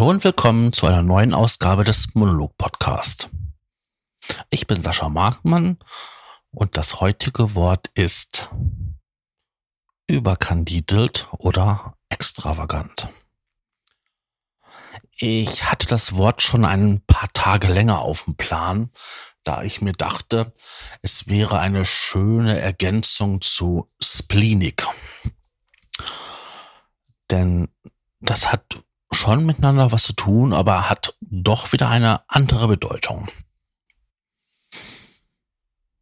Hallo und willkommen zu einer neuen Ausgabe des Monolog Podcast. Ich bin Sascha Markmann und das heutige Wort ist überkandidelt oder extravagant. Ich hatte das Wort schon ein paar Tage länger auf dem Plan, da ich mir dachte, es wäre eine schöne Ergänzung zu spleenig. Denn das hat schon miteinander was zu tun, aber hat doch wieder eine andere Bedeutung.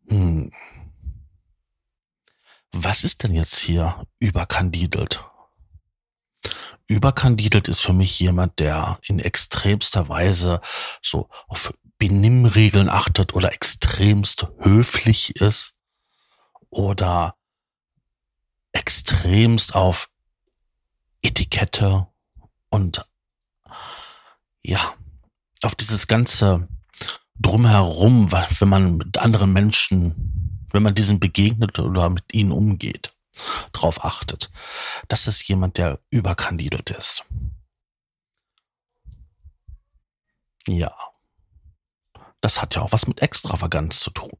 Hm. Was ist denn jetzt hier überkandidelt? Überkandidelt ist für mich jemand, der in extremster Weise so auf Benimmregeln achtet oder extremst höflich ist oder extremst auf Etikette und ja, auf dieses ganze Drumherum, wenn man mit anderen Menschen, wenn man diesen begegnet oder mit ihnen umgeht, drauf achtet. Das ist jemand, der überkandidelt ist. Ja. Das hat ja auch was mit Extravaganz zu tun.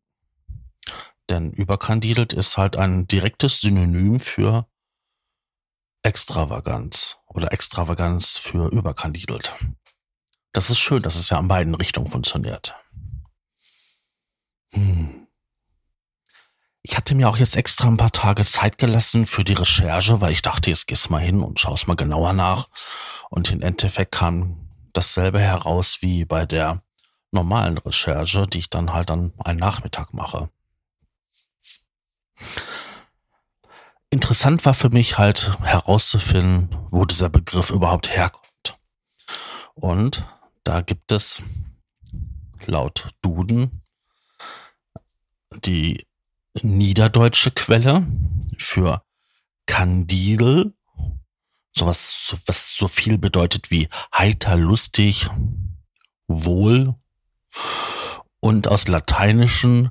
Denn überkandidelt ist halt ein direktes Synonym für Extravaganz oder Extravaganz für überkandidelt. Das ist schön, dass es ja an beiden Richtungen funktioniert. Hm. Ich hatte mir auch jetzt extra ein paar Tage Zeit gelassen für die Recherche, weil ich dachte, jetzt gehst mal hin und schaust mal genauer nach. Und im Endeffekt kam dasselbe heraus wie bei der normalen Recherche, die ich dann halt an einem Nachmittag mache. Interessant war für mich halt herauszufinden, wo dieser Begriff überhaupt herkommt. Und da gibt es laut Duden die niederdeutsche Quelle für Kandil, sowas, was so viel bedeutet wie heiter, lustig, wohl und aus Lateinischen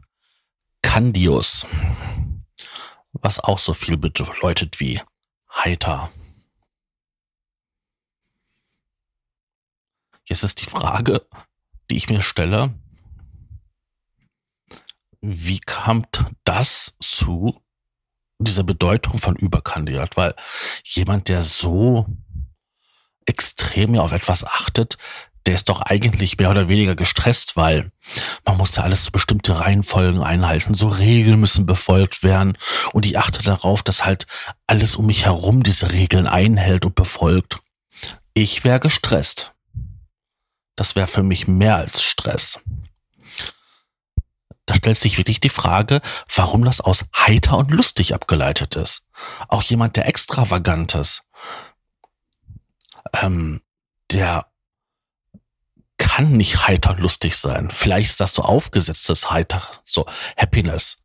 Candius, was auch so viel bedeutet wie heiter. Jetzt ist die Frage, die ich mir stelle, wie kam das zu dieser Bedeutung von Überkandidat? Weil jemand, der so extrem auf etwas achtet, der ist doch eigentlich mehr oder weniger gestresst, weil man muss ja alles so bestimmte Reihenfolgen einhalten, so Regeln müssen befolgt werden und ich achte darauf, dass halt alles um mich herum diese Regeln einhält und befolgt. Ich wäre gestresst. Das wäre für mich mehr als Stress. Da stellt sich wirklich die Frage, warum das aus heiter und lustig abgeleitet ist. Auch jemand, der extravagant ist, ähm, der kann nicht heiter lustig sein. Vielleicht ist das so aufgesetztes heiter, so Happiness.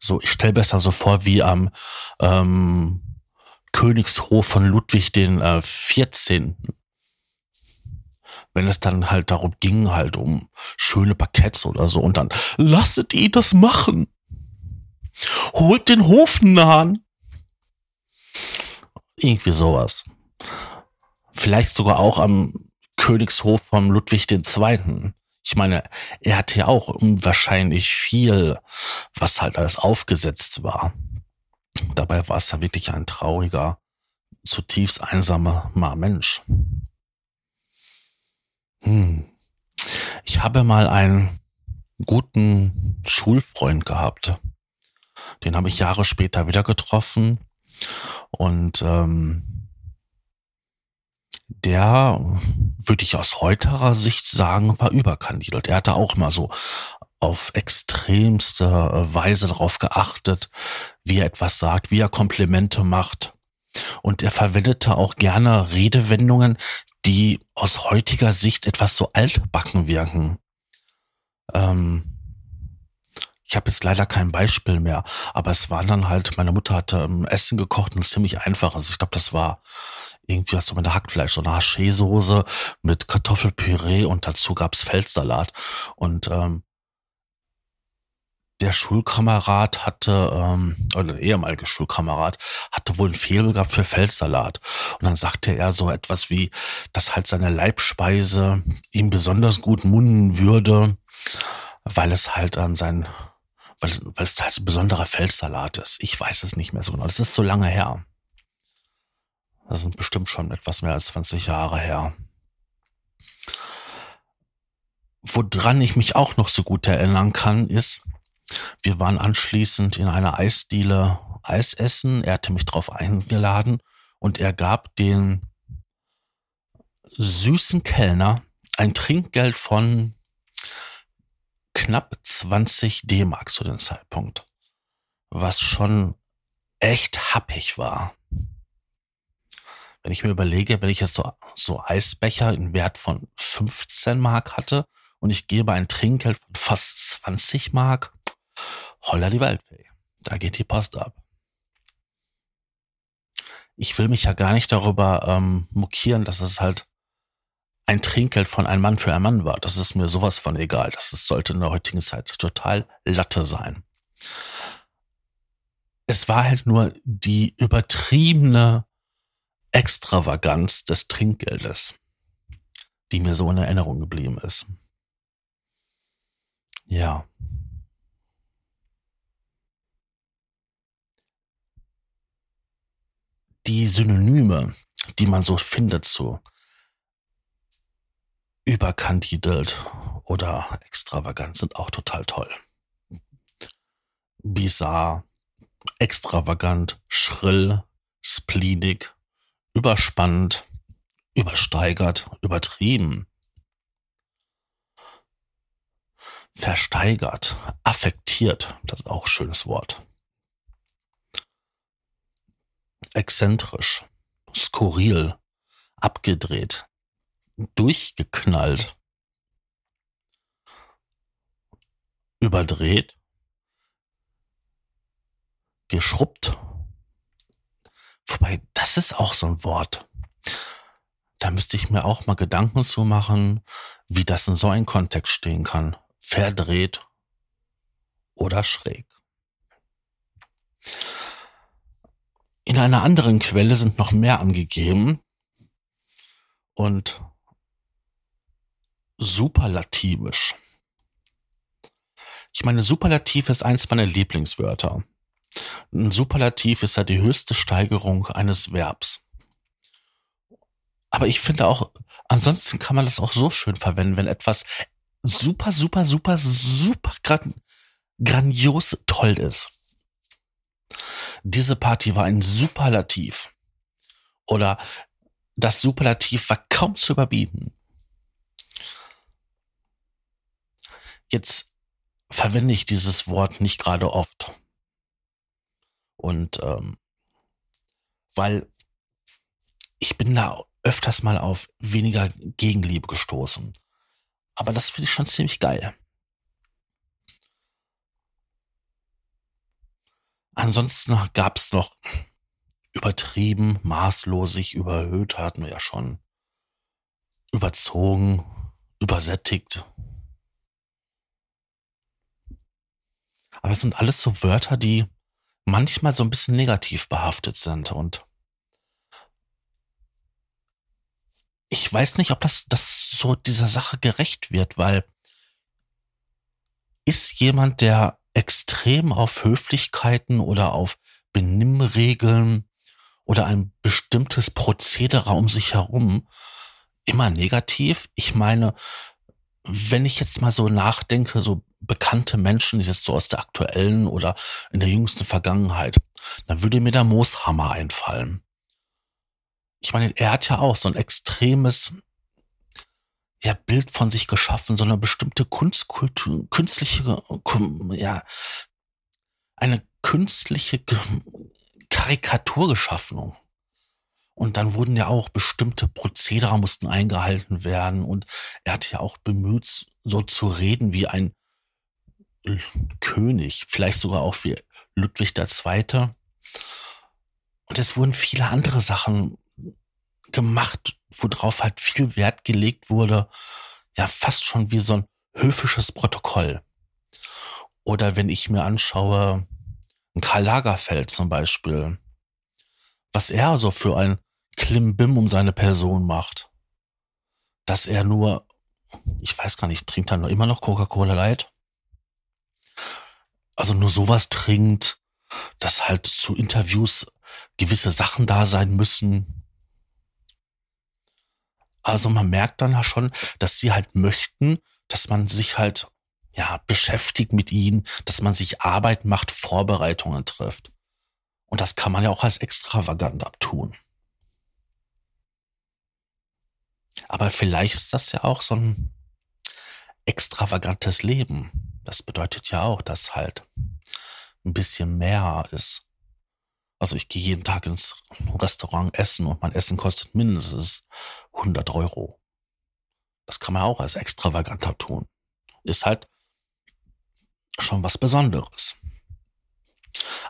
So, ich stelle besser so vor wie am ähm, Königshof von Ludwig den äh, 14. Wenn es dann halt darum ging, halt um schöne Parketts oder so und dann lasset ihr das machen. Holt den Hofnahen. Irgendwie sowas. Vielleicht sogar auch am Königshof von Ludwig II. Ich meine, er hatte ja auch wahrscheinlich viel, was halt alles aufgesetzt war. Dabei war es ja wirklich ein trauriger, zutiefst einsamer Mensch. Hm. Ich habe mal einen guten Schulfreund gehabt. Den habe ich Jahre später wieder getroffen. Und ähm, der, würde ich aus heutiger Sicht sagen, war überkandidelt. Er hatte auch mal so auf extremste Weise darauf geachtet, wie er etwas sagt, wie er Komplimente macht. Und er verwendete auch gerne Redewendungen, die aus heutiger Sicht etwas so altbacken wirken. Ähm, ich habe jetzt leider kein Beispiel mehr, aber es waren dann halt, meine Mutter hatte ähm, Essen gekocht und ziemlich einfach. Also ich glaube, das war irgendwie was so mit Hackfleisch, so eine Haché-Soße mit Kartoffelpüree und dazu gab's Feldsalat. Und ähm, der Schulkamerad hatte, ähm, oder der ehemalige Schulkamerad, hatte wohl ein Faible gehabt für Feldsalat. Und dann sagte er so etwas wie, dass halt seine Leibspeise ihm besonders gut munden würde, weil es halt ähm, sein, weil, weil es halt ein besonderer Feldsalat ist. Ich weiß es nicht mehr so genau. Das ist so lange her. Das sind bestimmt schon etwas mehr als 20 Jahre her. Woran ich mich auch noch so gut erinnern kann, ist, wir waren anschließend in einer Eisdiele Eis essen. Er hatte mich darauf eingeladen und er gab den süßen Kellner ein Trinkgeld von knapp 20 D-Mark zu dem Zeitpunkt, was schon echt happig war. Wenn ich mir überlege, wenn ich jetzt so, so Eisbecher in Wert von 15 Mark hatte und ich gebe ein Trinkgeld von fast 20 Mark, holla die Waldfee. Da geht die Post ab. Ich will mich ja gar nicht darüber ähm, mokieren, dass es halt ein Trinkgeld von einem Mann für einen Mann war. Das ist mir sowas von egal. Das ist, sollte in der heutigen Zeit total Latte sein. Es war halt nur die übertriebene Extravaganz des Trinkgeldes, die mir so in Erinnerung geblieben ist. Ja. Die Synonyme, die man so findet zu überkandidelt oder extravagant, sind auch total toll. Bizarr, extravagant, schrill, spleenig, überspannt, übersteigert, übertrieben, versteigert, affektiert, das ist auch ein schönes Wort. Exzentrisch, skurril, abgedreht, durchgeknallt, überdreht, geschrubbt. Wobei, das ist auch so ein Wort. Da müsste ich mir auch mal Gedanken zu machen, wie das in so einem Kontext stehen kann verdreht oder schräg. In einer anderen Quelle sind noch mehr angegeben und superlativisch. Ich meine, Superlativ ist eins meiner Lieblingswörter. Ein Superlativ ist ja die höchste Steigerung eines Verbs. Aber ich finde auch, ansonsten kann man das auch so schön verwenden, wenn etwas super, super, super, super gran grandios toll ist. Diese Party war ein Superlativ. Oder das Superlativ war kaum zu überbieten. Jetzt verwende ich dieses Wort nicht gerade oft. Und ähm, weil ich bin da öfters mal auf weniger Gegenliebe gestoßen. Aber das finde ich schon ziemlich geil. Ansonsten gab es noch übertrieben, maßlosig, überhöht hatten wir ja schon. Überzogen, übersättigt. Aber es sind alles so Wörter, die manchmal so ein bisschen negativ behaftet sind und ich weiß nicht, ob das, das so dieser Sache gerecht wird, weil ist jemand, der extrem auf Höflichkeiten oder auf Benimmregeln oder ein bestimmtes Prozedere um sich herum immer negativ? Ich meine, wenn ich jetzt mal so nachdenke, so bekannte Menschen, jetzt so aus der aktuellen oder in der jüngsten Vergangenheit, dann würde mir der Mooshammer einfallen ich meine, er hat ja auch so ein extremes ja, Bild von sich geschaffen, so eine bestimmte Kunstkultur, künstliche, ja, eine künstliche Karikatur geschaffen. Und dann wurden ja auch bestimmte Prozedere mussten eingehalten werden. Und er hat ja auch bemüht, so zu reden wie ein König, vielleicht sogar auch wie Ludwig II. Und es wurden viele andere Sachen gemacht, worauf halt viel Wert gelegt wurde, ja fast schon wie so ein höfisches Protokoll. Oder wenn ich mir anschaue, Karl Lagerfeld zum Beispiel, was er so für ein Klimbim um seine Person macht. Dass er nur, ich weiß gar nicht, trinkt er noch immer noch Coca-Cola Light? Also nur sowas trinkt, dass halt zu Interviews gewisse Sachen da sein müssen. Also man merkt dann ja schon, dass sie halt möchten, dass man sich halt ja beschäftigt mit ihnen, dass man sich Arbeit macht, Vorbereitungen trifft. Und das kann man ja auch als extravagant abtun. Aber vielleicht ist das ja auch so ein extravagantes Leben. Das bedeutet ja auch, dass halt ein bisschen mehr ist. Also ich gehe jeden Tag ins Restaurant essen und mein Essen kostet mindestens 100 Euro. Das kann man auch als extravaganter tun. Ist halt schon was Besonderes.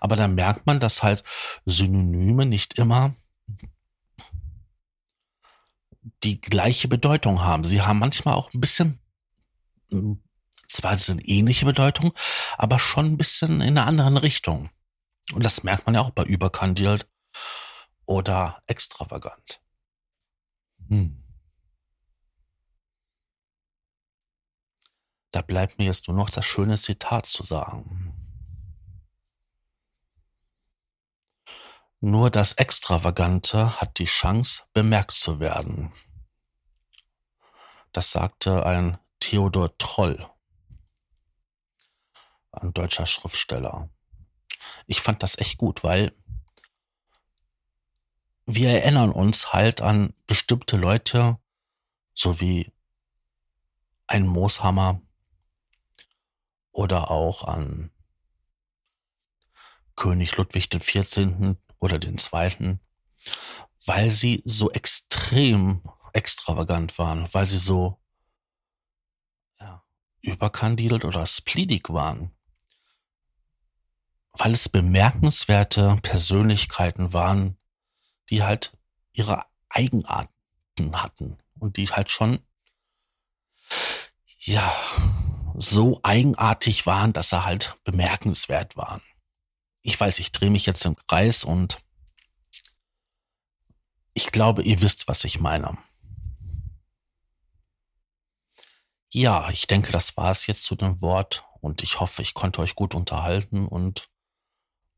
Aber da merkt man, dass halt Synonyme nicht immer die gleiche Bedeutung haben. Sie haben manchmal auch ein bisschen, zwar sind ähnliche Bedeutung, aber schon ein bisschen in einer anderen Richtung. Und das merkt man ja auch bei überkandiert oder extravagant. Hm. Da bleibt mir jetzt nur noch das schöne Zitat zu sagen. Nur das Extravagante hat die Chance, bemerkt zu werden. Das sagte ein Theodor Troll, ein deutscher Schriftsteller. Ich fand das echt gut, weil wir erinnern uns halt an bestimmte Leute, so wie ein Mooshammer oder auch an König Ludwig XIV oder den zweiten, weil sie so extrem extravagant waren, weil sie so überkandidelt oder spleenig waren. Weil es bemerkenswerte Persönlichkeiten waren, die halt ihre Eigenarten hatten und die halt schon ja so eigenartig waren, dass sie halt bemerkenswert waren ich weiß, ich drehe mich jetzt im Kreis und ich glaube, ihr wisst, was ich meine. Ja, ich denke, das war es jetzt zu dem Wort und ich hoffe, ich konnte euch gut unterhalten und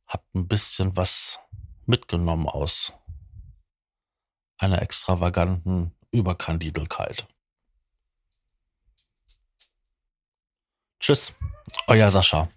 habt ein bisschen was mitgenommen aus einer extravaganten Überkandidelkeit. Tschüss, euer Sascha.